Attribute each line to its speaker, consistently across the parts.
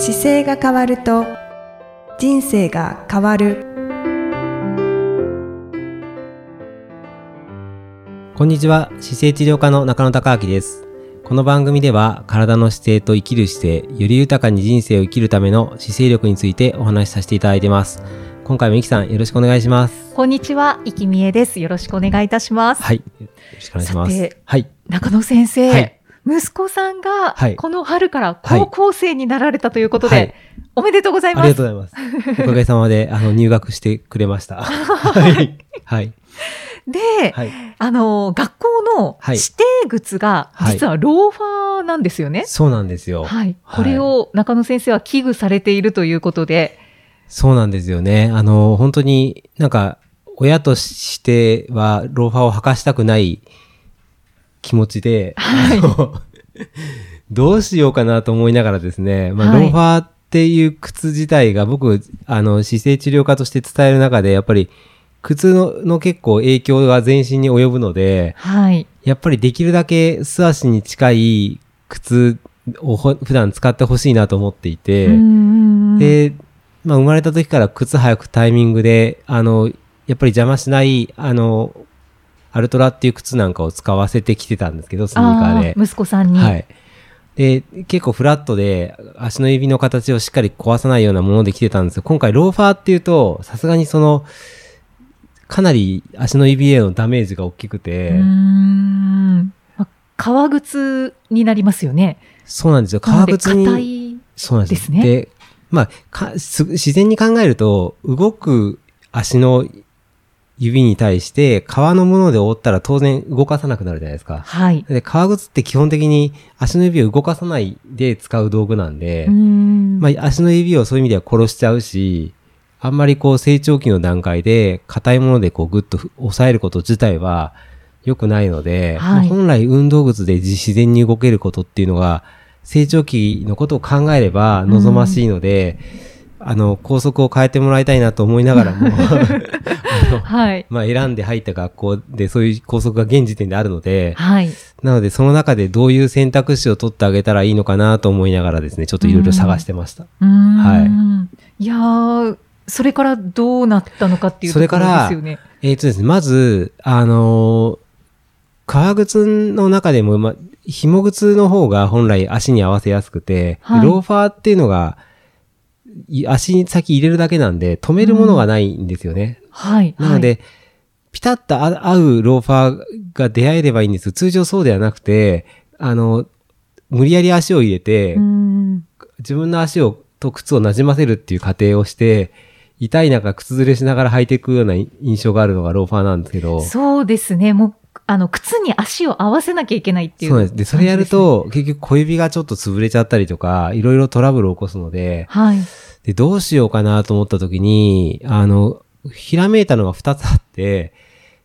Speaker 1: 姿勢が変わると人生が変わる。
Speaker 2: こんにちは。姿勢治療科の中野孝明です。この番組では体の姿勢と生きる姿勢より豊かに人生を生きるための姿勢力についてお話しさせていただいてます。今回もいきさんよろしくお願いします。
Speaker 3: こんにちは、いきみえです。よろしくお願いいたします。
Speaker 2: はい。よろしくお願いします。
Speaker 3: さて
Speaker 2: はい。
Speaker 3: 中野先生、
Speaker 2: はい
Speaker 3: 息子さんが
Speaker 2: はい。
Speaker 3: この春から高校生になられたということで、
Speaker 2: はい。
Speaker 3: おめでとうござい
Speaker 2: あ
Speaker 3: ます。
Speaker 2: りがとうございます。おかげさまであの入学してくれました。はい。はい。
Speaker 3: で、
Speaker 2: はい。
Speaker 3: あの、学校の
Speaker 2: はい。
Speaker 3: 指定靴が
Speaker 2: はい。
Speaker 3: 実はローファーなんですよね。
Speaker 2: そうなんですよ。
Speaker 3: はい。これを中野先生は危惧されているということで、
Speaker 2: そうなんですよね。あの、本当になんか、親としてはローファーを履かしたくない気持ちで、
Speaker 3: はい。
Speaker 2: どうしようかなと思いながらですね、まあ、
Speaker 3: はい。
Speaker 2: ローファーっていう靴自体が僕、あの、姿勢治療家として伝える中で、やっぱり、靴のの結構影響が全身に及ぶので、
Speaker 3: はい。
Speaker 2: やっぱりできるだけ素足に近い靴をほ普段使ってほしいなと思っていて、で、まあ、生まれた時から靴履くタイミングで、あの、やっぱり邪魔しない、あの、アルトラっていう靴なんかを使わせてきてたんですけど、スニーカーで
Speaker 3: あ。息子さんに。
Speaker 2: はい。で、結構フラットで、足の指の形をしっかり壊さないようなもので来てたんですよ。今回ローファーっていうと、さすがにその、かなり足の指へのダメージが大きくて、
Speaker 3: うーん。まあ革靴になりますよね。
Speaker 2: そうなんですよ。革靴に。そうなんです。
Speaker 3: ですね
Speaker 2: で、まあかす、自然に考えると、動く足の指に対して、革のもので覆ったら当然動かさなくなるじゃないですか。
Speaker 3: はい。
Speaker 2: で、革靴って基本的に足の指を動かさないで使う道具なんで、
Speaker 3: ん。
Speaker 2: まあ、足の指をそういう意味では殺しちゃうし、あんまりこう成長期の段階で硬いものでこうグッと押さえること自体は良くないので、
Speaker 3: はい
Speaker 2: まあ本来運動靴で自然に動けることっていうのが成長期のことを考えれば望ましいので、あの、校則を変えてもらいたいなと思いながらも、
Speaker 3: はい。
Speaker 2: まあ選んで入った学校でそういう校則が現時点であるので、
Speaker 3: はい。
Speaker 2: なのでその中でどういう選択肢を取ってあげたらいいのかなと思いながらですね、ちょっといろいろ探してました。
Speaker 3: うーん。。
Speaker 2: はい
Speaker 3: やー、それからどうなったのかっていうところ
Speaker 2: それから
Speaker 3: ですよね。
Speaker 2: えっ、とですね、まず、あのー革靴の中でも、ま、紐靴の方が本来足に合わせやすくて、
Speaker 3: はい
Speaker 2: ローファーっていうのが、い足に先入れるだけなんで、止めるものがないんですよね。
Speaker 3: はい。
Speaker 2: なので、ピタッとあ合うローファーが出会えればいいんです通常そうではなくて、あの、無理やり足を入れて。自分の足を、と靴を馴染ませるっていう過程をして、痛い中靴ずれしながら履いていくような印象があるのがローファーなんですけど。
Speaker 3: そうですね。もう、あの、靴に足を合わせなきゃいけないっていう、
Speaker 2: そうです。で、それやる、と、結局小指がちょっと潰れちゃったりとか、いろいろトラブルを起こすので、
Speaker 3: はい。
Speaker 2: で、どうしようかなと思った時に、あの、ひらめいたのが2つあって、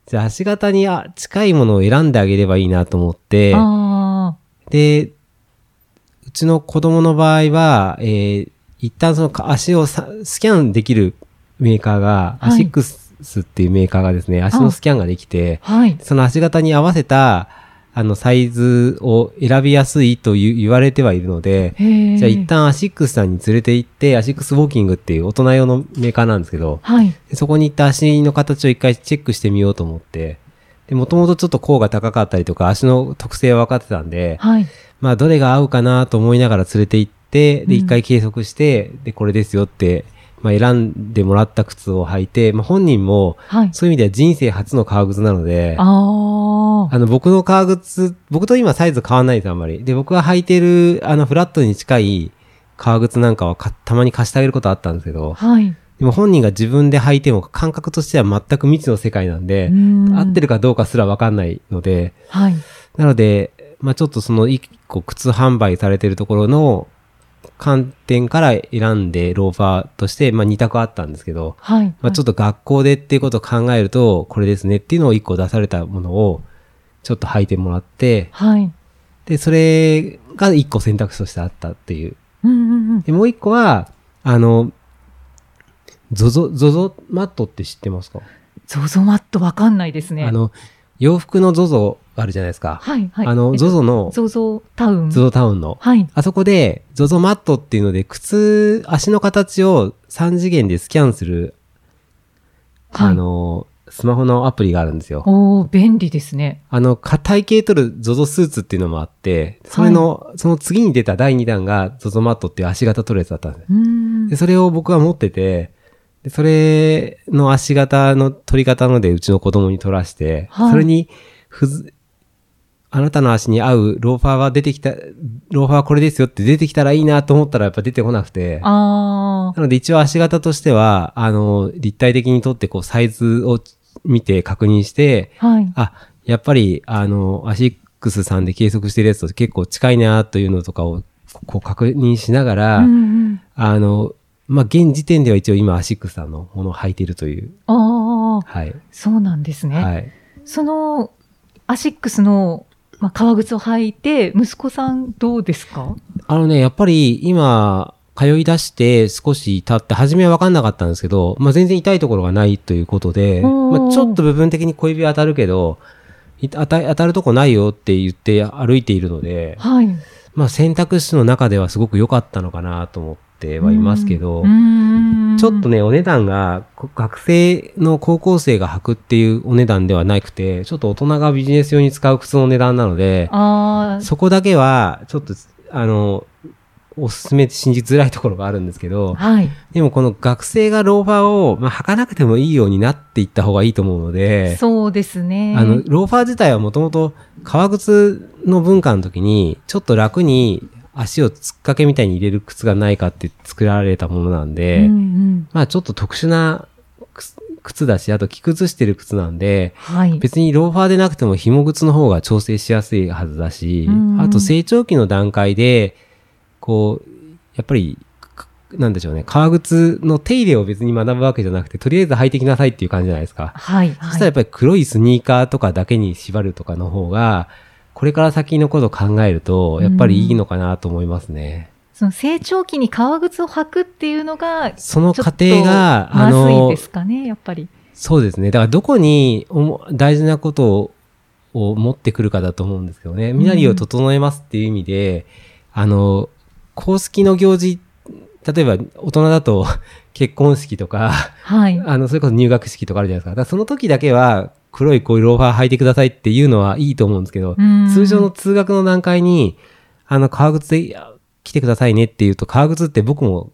Speaker 2: じゃあ足型にあ近いものを選んであげればいいなと思って、
Speaker 3: あ
Speaker 2: で、うちの子供の場合は、えー一旦そのか足をさスキャンできるメーカーが、
Speaker 3: はい。
Speaker 2: アシックスっていうメーカーがですね、足のスキャンができて、
Speaker 3: あ。はい。
Speaker 2: その足型に合わせた、あの、サイズを選びやすいと言われてはいるので。じゃあ一旦アシックスさんに連れて行って、アシックスウォーキングっていう大人用のメーカーなんですけど、
Speaker 3: はい。
Speaker 2: でそこに行った足の形を一回チェックしてみようと思って、で、もともとちょっと甲が高かったりとか、足の特性は分かってたんで、
Speaker 3: はい。
Speaker 2: まあ、どれが合うかなと思いながら連れて行って、で、
Speaker 3: うん
Speaker 2: 一回計測して、で、これですよって、まあ、選んでもらった靴を履いて、まあ、本人も、
Speaker 3: はい。
Speaker 2: そういう意味では人生初の革靴なので、
Speaker 3: ああ。
Speaker 2: あの、僕の革靴、僕と今サイズ変わんないです、あんまり。で、僕が履いてる、あの、フラットに近い革靴なんかはかたまに貸してあげることあったんですけど、
Speaker 3: はい。
Speaker 2: でも本人が自分で履いても感覚としては全く未知の世界なんで、合って
Speaker 3: る。
Speaker 2: るかどうかすらわかんないので、
Speaker 3: はい。
Speaker 2: なので、まあちょっとその一個靴販売されてるところの観点から選んでローファーとして、まあ2択あったんですけど、
Speaker 3: はい。
Speaker 2: まあちょっと学校でっていうことを考えると、これですねっていうのを一個出されたものをちょっと履いてもらって、
Speaker 3: はい。
Speaker 2: で、それが一個選択肢としてあったっていう。
Speaker 3: うんうんうん。
Speaker 2: で、もう一個は、あの、ゾゾ、ゾゾマットって知ってますか？
Speaker 3: ゾゾマットわかんないですね。
Speaker 2: あの、洋服の ZOZO あるじゃないですか。
Speaker 3: はい、はい。
Speaker 2: あの、
Speaker 3: えっと
Speaker 2: ZOZO の、
Speaker 3: ゾゾタウン。
Speaker 2: ZOZO タウンの、
Speaker 3: はい。
Speaker 2: あそこで ZOZO マットっていうので、靴、足の形を3次元でスキャンする、
Speaker 3: はい
Speaker 2: あの、スマホのアプリがあるんですよ。
Speaker 3: おー、便利ですね。
Speaker 2: あの、体型取る ZOZO スーツっていうのもあって、それの、その次に出た第2弾が ZOZO マットっていう足型取るやつだったんですで、。それを僕は持ってて、でそれの足型の取り方のでうちの子供に取らして、
Speaker 3: はい
Speaker 2: それにふず、あなたの足に合うローファーは出てきた、ローファーはこれですよって出てきたらいいなと思ったらやっぱ出てこなくて、
Speaker 3: あ
Speaker 2: なので一応足型としては、あの、立体的に取ってこうサイズを見て確認して、
Speaker 3: ー。はい。
Speaker 2: あ、やっぱり、あの、アシックスさんで計測してるやつと結構近いなというのとかをこう確認しながら、
Speaker 3: うんうん。
Speaker 2: あの、まあ、現時点では一応今アシックスさんのものを履いているという。
Speaker 3: ああ、
Speaker 2: はい。
Speaker 3: そうなんですね。
Speaker 2: はい。
Speaker 3: その、アシックスの、まあ、革靴を履いて、息子さんどうですか？
Speaker 2: あのね、やっぱり今、通い出して少し経って、初めは分かんなかったんですけど、まあ、全然痛いところがないということで、まあ、ちょっと部分的に小指は当たるけど、い当た当たるとこないよって言って歩いているので、
Speaker 3: はい。
Speaker 2: まあ、選択肢の中ではすごく良かったのかなと思ってはいますけど、ちょっとね、お値段が、こ学生の高校生が履くっていうお値段ではなくて、ちょっと大人がビジネス用に使う靴の値段なので、そこだけは、ちょっと、あの、おすすめって信じづらいところがあるんですけど、
Speaker 3: はい。
Speaker 2: でもこの学生がローファーを、まあ、履かなくてもいいようになっていった方がいいと思うので、
Speaker 3: そうですね。
Speaker 2: あの、ローファー自体はもともと革靴の文化の時に、ちょっと楽に足を突っかけみたいに入れる靴がないかって作られたものなんで、
Speaker 3: うんうん。
Speaker 2: まあちょっと特殊な靴靴だし、あと着崩してる靴なんで、
Speaker 3: はい。
Speaker 2: 別にローファーでなくても紐靴の方が調整しやすいはずだし、
Speaker 3: うん
Speaker 2: あと成長期の段階で、こう、やっぱり、かなんでしょうね、革靴の手入れを別に学ぶわけじゃなくて、とりあえず履いてきなさいっていう感じじゃないですか。
Speaker 3: はい。
Speaker 2: そしたらやっぱり黒いスニーカーとかだけに縛るとかの方が、これから先のことを考えると、やっぱりいいのかなと思いますね。
Speaker 3: その成長期に革靴を履くっていうのが、
Speaker 2: その過程が、あの
Speaker 3: で、すかね、やっぱり。
Speaker 2: そうですね。だからどこにおも大事なことをを持ってくるかだと思うんですけどね。身なりを整えますっていう意味で、あの、公式の行事、例えば大人だと 結婚式とか、
Speaker 3: はい。
Speaker 2: あの、それこそ入学式とかあるじゃないですか。だその時だけは黒いこういうローファー履いてくださいっていうのはいいと思うんですけど、
Speaker 3: うん
Speaker 2: 通常の通学の段階に、あの、革靴で来てくださいねっていうと、革靴って僕も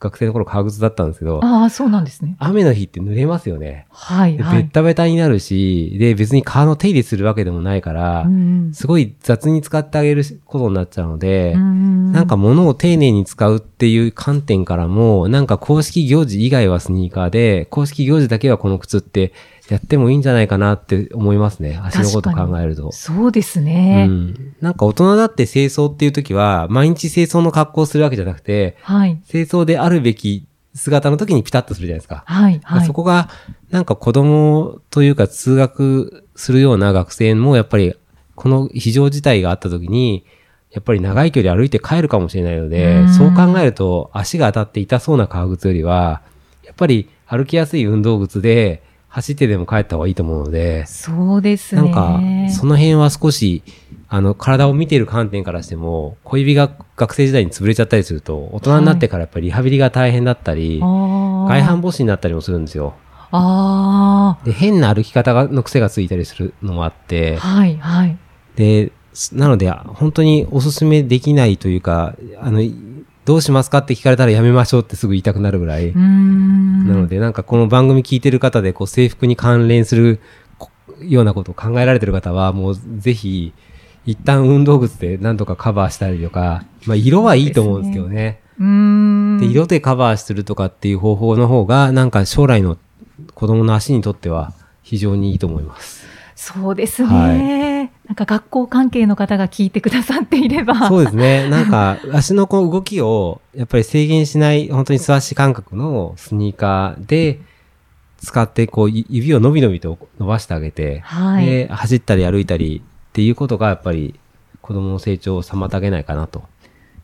Speaker 2: 学生の頃革靴だったんですけど、
Speaker 3: ああ、そうなんですね。
Speaker 2: 雨の日って濡れますよね。
Speaker 3: はい。
Speaker 2: でベッ
Speaker 3: はい。
Speaker 2: タベタになるし、で、別に革の手入れするわけでもないから、
Speaker 3: うん
Speaker 2: すごい雑に使ってあげることになっちゃうので、
Speaker 3: うん
Speaker 2: なんか物を丁寧に使うっていう観点からも、なんか公式行事以外はスニーカーで、公式行事だけはこの靴ってやってもいいんじゃないかなって思いますね。足のこと考えると。
Speaker 3: そうです
Speaker 2: う
Speaker 3: ね。
Speaker 2: ん。なんか大人だって清掃っていう時は、毎日清掃の格好をするわけじゃなくて、
Speaker 3: はい。
Speaker 2: 清掃であるべき姿の時にピタッとするじゃないですか。
Speaker 3: はい。はい。
Speaker 2: そこが、なんか子供というか通学するような学生も、やっぱり、この非常事態があった時に、やっぱり長い距離歩いて帰るかもしれないので
Speaker 3: う、ん
Speaker 2: そう考えると、足が当たって痛そうな革靴よりは、やっぱり歩きやすい運動靴で、走ってでも帰った方がいいと思うので、
Speaker 3: そうですね。
Speaker 2: なんか、その辺は少し、あの、体を見ている観点からしても、小指が学生時代に潰れちゃったりすると、大人になってからやっぱりリハビリが大変だったり、
Speaker 3: あー
Speaker 2: 外反母趾になったりもするんですよ。
Speaker 3: あ
Speaker 2: で、変な歩き方がの癖がついたりするのもあって
Speaker 3: あ、、はい。はい。
Speaker 2: で、すなので、本当におすすめできないというか、あの、どうしますかって聞かれたらやめましょうってすぐ言いたくなるぐらい。
Speaker 3: うーん。
Speaker 2: で、なんかこの番組聞いてる方で、こう制服に関連するこようなことを考えられてる方は、もうぜひ、一旦運動靴で何とかカバーしたりとか、まあ色はいいと思うんですけどね。で、色でカバーするとかっていう方法の方が、なんか将来の子供の足にとっては非常にいいと思います。
Speaker 3: そうですね。なんか学校関係の方が聞いてくださっていれば。
Speaker 2: そうですね。なんか、足のこう動きを、やっぱり制限しない、本当に素足感覚のスニーカーで使って、こう、い指を伸び伸びと伸ばしてあげて、
Speaker 3: はい。
Speaker 2: で、走ったり歩いたりっていうことが、やっぱり子供の成長を妨げないかなと。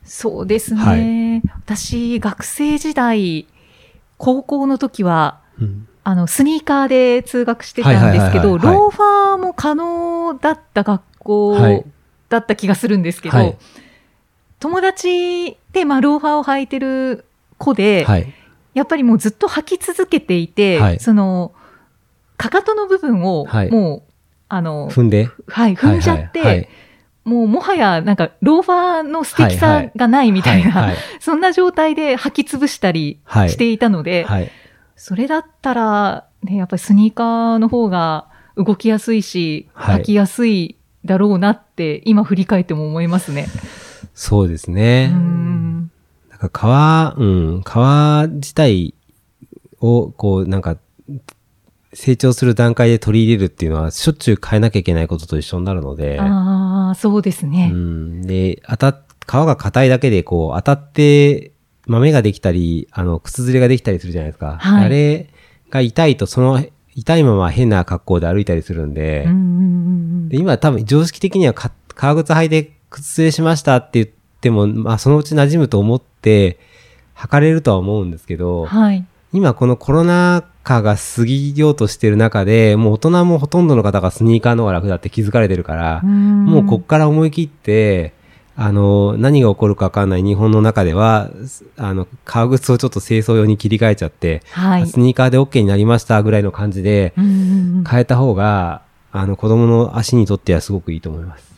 Speaker 3: そうですね。
Speaker 2: はい
Speaker 3: 私、学生時代、高校の時は、
Speaker 2: うん。
Speaker 3: あの、スニーカーで通学してたんですけど、
Speaker 2: はいはいはいはい。
Speaker 3: ローファーも可能だった学校
Speaker 2: はい
Speaker 3: だった気がするんですけど、
Speaker 2: はい。
Speaker 3: 友達で、まあ、ローファーを履いてる子で、
Speaker 2: はい。
Speaker 3: やっぱりもうずっと履き続けていて、
Speaker 2: はい。
Speaker 3: その、かかとの部分を、
Speaker 2: はい。
Speaker 3: もう、あの、
Speaker 2: 踏んで？
Speaker 3: はい、踏んじゃって、
Speaker 2: はいはい
Speaker 3: もうもはやなんかローファーの素敵さがないみたいな、
Speaker 2: はいはい。
Speaker 3: そんな状態で履き潰したり
Speaker 2: はい。
Speaker 3: していたので、
Speaker 2: はい。
Speaker 3: それだったら、ね、やっぱりスニーカーの方が動きやすいし、
Speaker 2: はい
Speaker 3: 履きやすいだろうなって、今振り返っても思いますね。
Speaker 2: そうです
Speaker 3: う
Speaker 2: ね。
Speaker 3: ん
Speaker 2: なんか革、うん、革自体を、こう、なんか、成長する段階で取り入れるっていうのは、しょっちゅう変えなきゃいけないことと一緒になるので、
Speaker 3: ああ、そうですね。
Speaker 2: うん、で、当たっ、皮が硬いだけで、こう、当たって、豆ができたり、あの、靴ずれができたりするじゃないですか。
Speaker 3: はい
Speaker 2: あれが痛いと、その、痛いまま変な格好で歩いたりするんで、
Speaker 3: うんうんうん
Speaker 2: で今多分常識的にはか革靴履いて靴ずれしましたって言っても、まあそのうち馴染むと思って履かれるとは思うんですけ
Speaker 3: うん
Speaker 2: ど、
Speaker 3: はい。
Speaker 2: 今このコロナ禍が過ぎようとしてる中で、もう大人もほとんどの方がスニーカーの方が楽だって気づかれてるから、も
Speaker 3: も
Speaker 2: うこっから思い切って、あの、何が起こるかわかんない日本の中では、あの、革靴をちょっと清掃用に切り替えちゃって、
Speaker 3: はい。
Speaker 2: スニーカーで OK になりましたぐらいの感じで、変えた方が、あの、子供の足にとってはすごくいいと思います。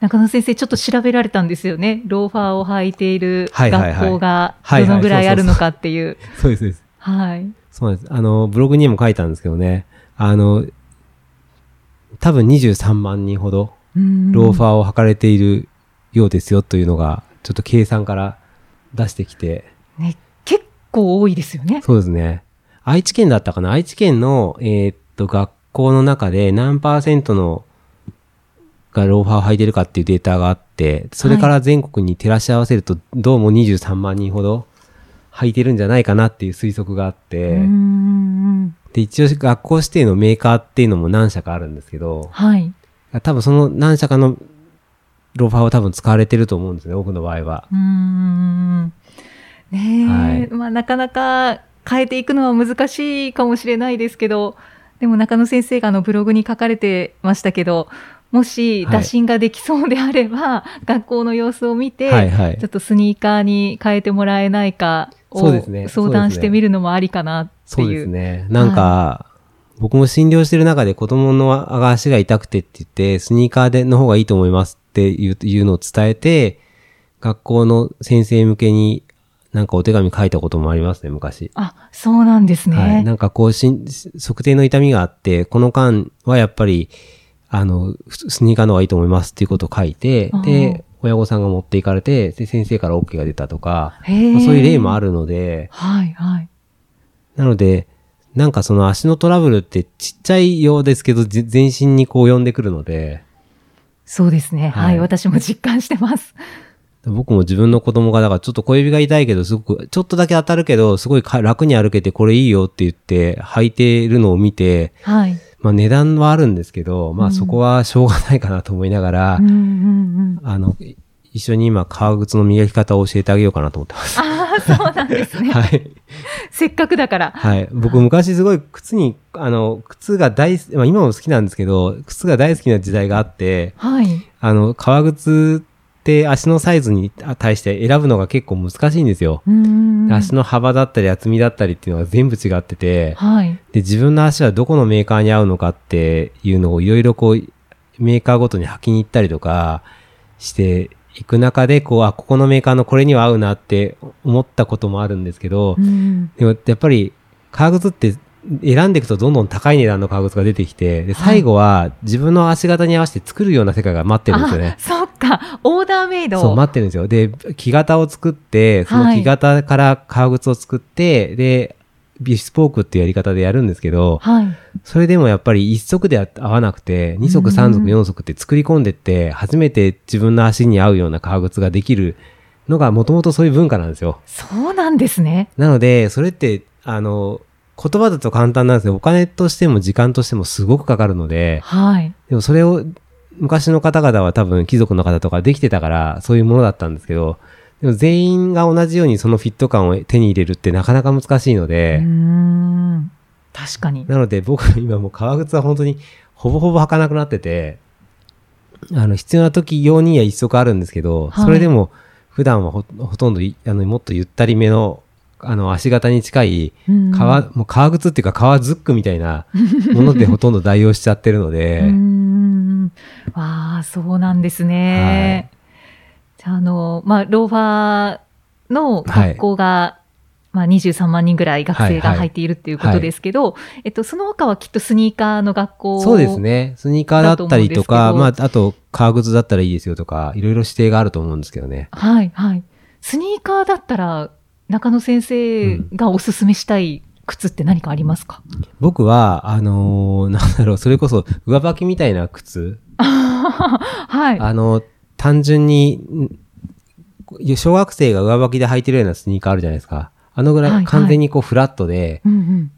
Speaker 3: 中野先生、ちょっと調べられたんですよね。ローファーを履いている学校がどのぐらいあるのかっていう。
Speaker 2: そうです、そうです。
Speaker 3: はい。
Speaker 2: そうなんです。あの、ブログにも書いたんですけどね、あの、多分23万人ほど、ローファ
Speaker 3: ー。
Speaker 2: ーを履かれているようですよというのが、ちょっと計算から出してきて、
Speaker 3: ね、結構多いですよね。
Speaker 2: そうですね。愛知県だったかな？愛知県の、えーっと、学校の中で何パーセントのがローファーを履いてるかっていうデータがあって、それから全国に照らし合わせると、どうも23万人ほど履いてるんじゃないかなっていう推測があって、で、一応学校指定のメーカーっていうのも何社かあるんですけど、
Speaker 3: はい。
Speaker 2: 多分その何社かのローファーは多分使われてると思うんですね、多くの場合は。
Speaker 3: うーん。ねえ、まあなかなか変えていくのは難しいかもしれないですけど、でも中野先生があのブログに書かれてましたけど、もし
Speaker 2: はい
Speaker 3: 打診ができそうであれば、学校の様子を見て、
Speaker 2: はいはい
Speaker 3: ちょっとスニーカーに変えてもらえないかを相談してみるのもありかなって
Speaker 2: そう
Speaker 3: いう。
Speaker 2: ですね。なんか、僕も診療してる中で子供の足が痛くてって言って、スニーカーでの方がいいと思いますっていうのを伝えて、学校の先生向けになんかお手紙書いたこともありますね、昔。
Speaker 3: あ、そうなんですね。
Speaker 2: はい。なんかこうしん、測定の痛みがあって、この間はやっぱり、あの、ふスニーカーの方がいいと思いますっていうことを書いてで、親御さんが持っていかれて、で、先生から OK が出たとか、そういう例もあるので、
Speaker 3: はい、はい。
Speaker 2: なので、なんかその足のトラブルってちっちゃいようですけど、ぜ全身にこう呼んでくるので、
Speaker 3: そうですね。はい、
Speaker 2: はい
Speaker 3: 私も実感してます。
Speaker 2: 僕も自分の子供が、だからちょっと小指が痛いけど、すごく、ちょっとだけ当たるけど、すごいか楽に歩けてこれいいよって言って履いてるのを見て、
Speaker 3: はい。
Speaker 2: まあ値段はあるんですけど、ま
Speaker 3: うん
Speaker 2: あそこはしょうがないかなと思いながら、
Speaker 3: うん。
Speaker 2: あの、い一緒に今革靴の磨き方を教えてあげようかなと思ってます。
Speaker 3: ああ、そうなんですね。
Speaker 2: はい。
Speaker 3: せっかくだから。
Speaker 2: はい。僕昔すごい靴に、あの、靴が大好き、まあ今も好きなんですけど、靴が大好きな時代があって、
Speaker 3: はい。
Speaker 2: あの、革靴って足のサイズに対して選ぶのが結構難しいんですよ。足の幅だったり厚みだったりっていうのが全部違ってて、
Speaker 3: はい。
Speaker 2: で、自分の足はどこのメーカーに合うのかっていうのをいろいろこう、メーカーごとに履きに行ったりとかしていく中で、こう、あ、ここのメーカーのこれには合うなって思ったこともあるんですけど、
Speaker 3: うん
Speaker 2: でもやっぱり革靴って選んでいくとどんどん高い値段の革靴が出てきて、で、最後は自分の足型に合わせて作るような世界が待ってるんですよね
Speaker 3: あ、。そっか。オーダーメイド。
Speaker 2: そう、待ってるんですよ。で、木型を作って、その木型から革靴を作って、で、ビスポークっていうやり方でやるんですけど、
Speaker 3: はい。
Speaker 2: それでもやっぱり一足で合わなくて、二足、三足、
Speaker 3: うん
Speaker 2: 四足って作り込んでって、初めて自分の足に合うような革靴ができるのがもともとそういう文化なんですよ。
Speaker 3: そうなんですね。
Speaker 2: なので、それって、あの、言葉だと簡単なんですけど、お金としても時間としてもすごくかかるので、
Speaker 3: はい。
Speaker 2: でもそれを昔の方々は多分貴族の方とかできてたからそういうものだったんですけど、でも全員が同じようにそのフィット感を手に入れるってなかなか難しいうの
Speaker 3: ー
Speaker 2: で、
Speaker 3: ん。確かに。
Speaker 2: なので僕今もう革靴は本当にほぼほぼ履かなくなってて、あの必要な時用には一足あるんですけど、
Speaker 3: はい
Speaker 2: それでも普段はほほとんどいあのもっとゆったりめのあの足型に近い
Speaker 3: うん
Speaker 2: 革、もう革靴っていうか革ズックみたいな ものでほとんど代用しちゃってるので、
Speaker 3: うーん。わあ、そうなんですね。じゃあ、あの、まあ、ローファーの学校が、まあ、23万人ぐらい学生が入っているっていうことですけど、えっと、その他はきっとスニーカーの学校
Speaker 2: そうですね。スニーカーだったりとか、まあ、あと、革靴だったらいいですよとか、いろいろ指定があると思うんですけどね。
Speaker 3: はい、はい。スニーカーだったら、中野先生がおすすめしたい靴って何かありますか、
Speaker 2: 僕は、あのーなんだろう、それこそ上履きみたいな靴、
Speaker 3: はい。
Speaker 2: あの、単純に、ん小学生が上履きで履いてるようなスニーカーあるじゃないですか。あのぐらい、完全にこうフラットで。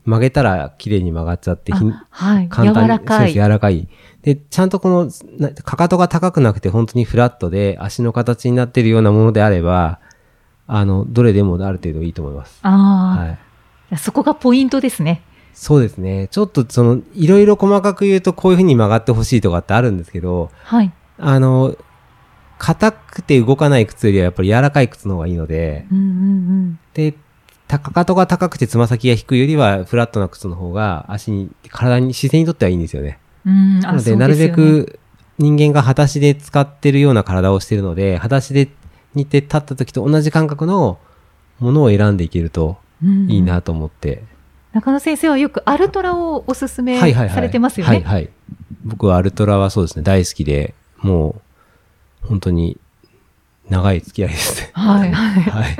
Speaker 2: 曲げたら綺麗に曲がっちゃって、
Speaker 3: はい。
Speaker 2: 簡単に
Speaker 3: 柔らかい。
Speaker 2: 柔らかい。で、ちゃんとこの、なかかとが高くなくて本当にフラットで足の形になってるようなものであれば、あの、どれでもある程度いいと思います。
Speaker 3: ああ、
Speaker 2: はい。
Speaker 3: そこがポイントですね。
Speaker 2: そうですね。ちょっとその、いろいろ細かく言うとこういう風に曲がってほしいとかってあるんですけど、
Speaker 3: はい。
Speaker 2: あの、硬くて動かない靴よりはやっぱり柔らかい靴の方がいいので、
Speaker 3: うんうん
Speaker 2: で、たかかとが高くてつま先が低いよりはフラットな靴の方が足に、体に、姿勢にとってはいいんですよね。
Speaker 3: うん。うん、
Speaker 2: なので、なるべ、く人間が裸足で使ってるような体をしてるので、裸足で似て立った時と同じ感覚のものを選んでいけるといい
Speaker 3: うん
Speaker 2: なと思って。
Speaker 3: 中野先生はよくアルトラをおすすめ
Speaker 2: はいはいはい。
Speaker 3: されてますよね。
Speaker 2: はいはい。僕はアルトラはそうですね、大好きで、もう、本当に、長い付き合いですね。
Speaker 3: はいはい
Speaker 2: はい。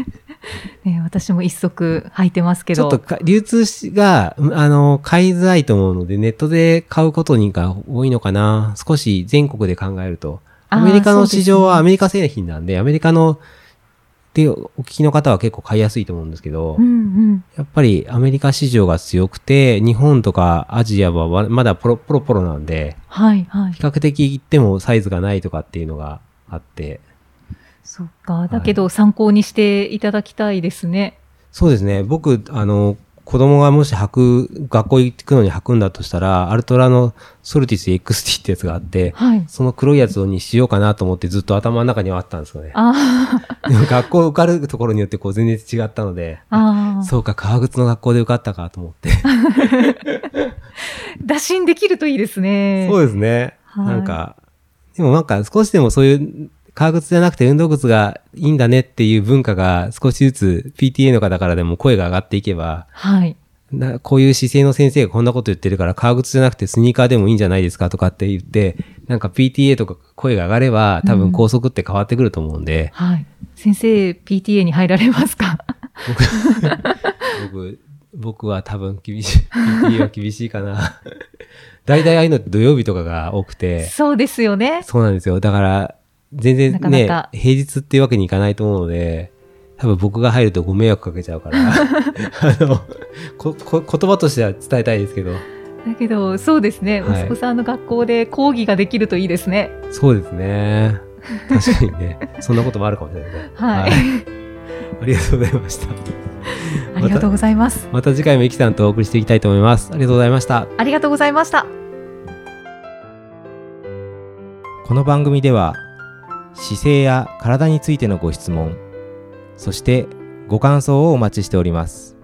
Speaker 3: ね私も一足履いてますけど。
Speaker 2: ちょっとか流通しが、あの、買いづらいと思うので、ネットで買うことにが多いのかな。少し全国で考えると。アメリカの市場はアメリカ製品なんで、アメリカの、で、お聞きの方は結構買いやすいと思うんですけど、
Speaker 3: うんうん。
Speaker 2: やっぱりアメリカ市場が強くて、日本とかアジアはわまだポロポロポロなんで、
Speaker 3: はいはい
Speaker 2: 比。較的言ってもサイズがないとかっていうのがあって、
Speaker 3: そっか。だけど参考にしていただきたいですね。
Speaker 2: そうですね。僕、あの、子供がもし履く、学校行くのに履くんだとしたら、アルトラのソルティス XT ってやつがあって、
Speaker 3: はい。
Speaker 2: その黒いやつにしようかなと思ってずっと頭の中にはあったんですよね。
Speaker 3: あ
Speaker 2: でも学校受かるところによってこう全然違ったので、
Speaker 3: あ。ああ。
Speaker 2: そうか、革靴の学校で受かったかと思って。
Speaker 3: 打診できるといいですね。
Speaker 2: そうですね。
Speaker 3: はい
Speaker 2: なんか、でもなんか少しでもそういう革靴じゃなくて運動靴がいいんだねっていう文化が少しずつ PTA の方からでも声が上がっていけば、
Speaker 3: はい。
Speaker 2: なこういう姿勢の先生がこんなこと言ってるから革靴じゃなくてスニーカーでもいいんじゃないですかとかって言って、なんか PTA とか声が上がれば多分校則って変わってくると思うんで、
Speaker 3: はい。先生、PTA に入られますか？
Speaker 2: 僕、僕は多分厳しい、PTA は厳しいかな。大体ああいうの土曜日とかが多くて、
Speaker 3: そうですよね。
Speaker 2: そうなんですよ。だから、全然ね、
Speaker 3: なかなか
Speaker 2: 平日っていうわけにいかないと思うので、多分僕が入るとご迷惑かけちゃうから、あのここ、言葉としては伝えたいですけど、
Speaker 3: だけど、そうですね。
Speaker 2: はい
Speaker 3: 息子さんの学校で講義ができるといいですね。
Speaker 2: そうですね。確かにね、そんなこともあるかもしれないね。
Speaker 3: はい
Speaker 2: ありがとうございました。
Speaker 3: ありがとうございます。
Speaker 2: また次回もイキさんとお送りしていきたいと思います。ありがとうございました。
Speaker 3: ありがとうございました。
Speaker 2: この番組では姿勢や体についてのご質問そしてご感想をお待ちしております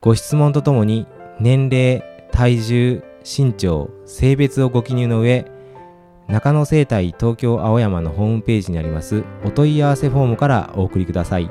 Speaker 2: ご質問とともに年齢体重身長性別をご記入の上中野生態東京青山のホームページにありますお問い合わせフォームからお送りください